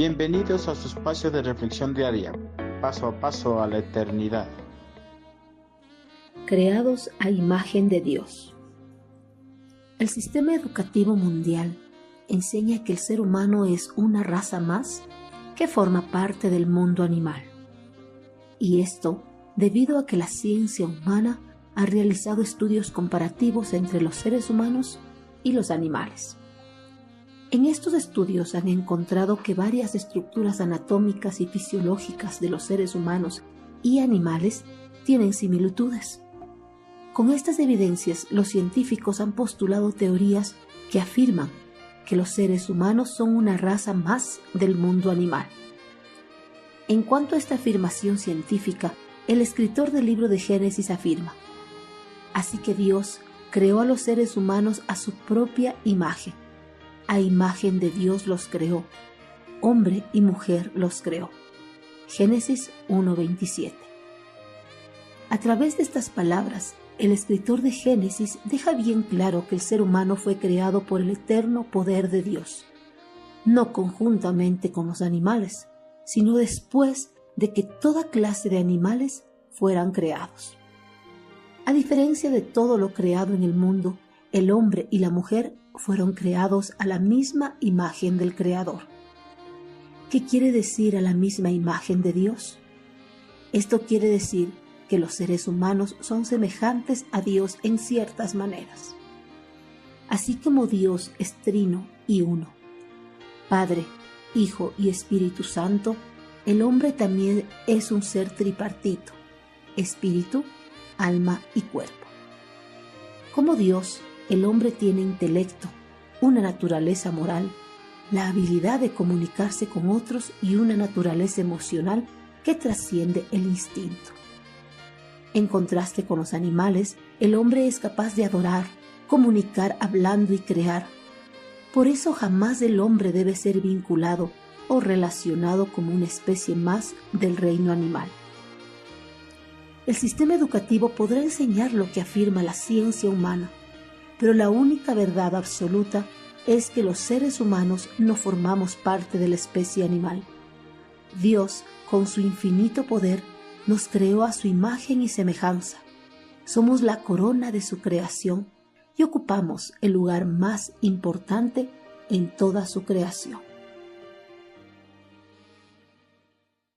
Bienvenidos a su espacio de reflexión diaria, paso a paso a la eternidad. Creados a imagen de Dios. El sistema educativo mundial enseña que el ser humano es una raza más que forma parte del mundo animal. Y esto debido a que la ciencia humana ha realizado estudios comparativos entre los seres humanos y los animales. En estos estudios han encontrado que varias estructuras anatómicas y fisiológicas de los seres humanos y animales tienen similitudes. Con estas evidencias, los científicos han postulado teorías que afirman que los seres humanos son una raza más del mundo animal. En cuanto a esta afirmación científica, el escritor del libro de Génesis afirma, Así que Dios creó a los seres humanos a su propia imagen a imagen de Dios los creó, hombre y mujer los creó. Génesis 1.27. A través de estas palabras, el escritor de Génesis deja bien claro que el ser humano fue creado por el eterno poder de Dios, no conjuntamente con los animales, sino después de que toda clase de animales fueran creados. A diferencia de todo lo creado en el mundo, el hombre y la mujer fueron creados a la misma imagen del Creador. ¿Qué quiere decir a la misma imagen de Dios? Esto quiere decir que los seres humanos son semejantes a Dios en ciertas maneras. Así como Dios es trino y uno, Padre, Hijo y Espíritu Santo, el hombre también es un ser tripartito, espíritu, alma y cuerpo. Como Dios, el hombre tiene intelecto, una naturaleza moral, la habilidad de comunicarse con otros y una naturaleza emocional que trasciende el instinto. En contraste con los animales, el hombre es capaz de adorar, comunicar hablando y crear. Por eso jamás el hombre debe ser vinculado o relacionado como una especie más del reino animal. El sistema educativo podrá enseñar lo que afirma la ciencia humana, pero la única verdad absoluta es que los seres humanos no formamos parte de la especie animal. Dios, con su infinito poder, nos creó a su imagen y semejanza. Somos la corona de su creación y ocupamos el lugar más importante en toda su creación.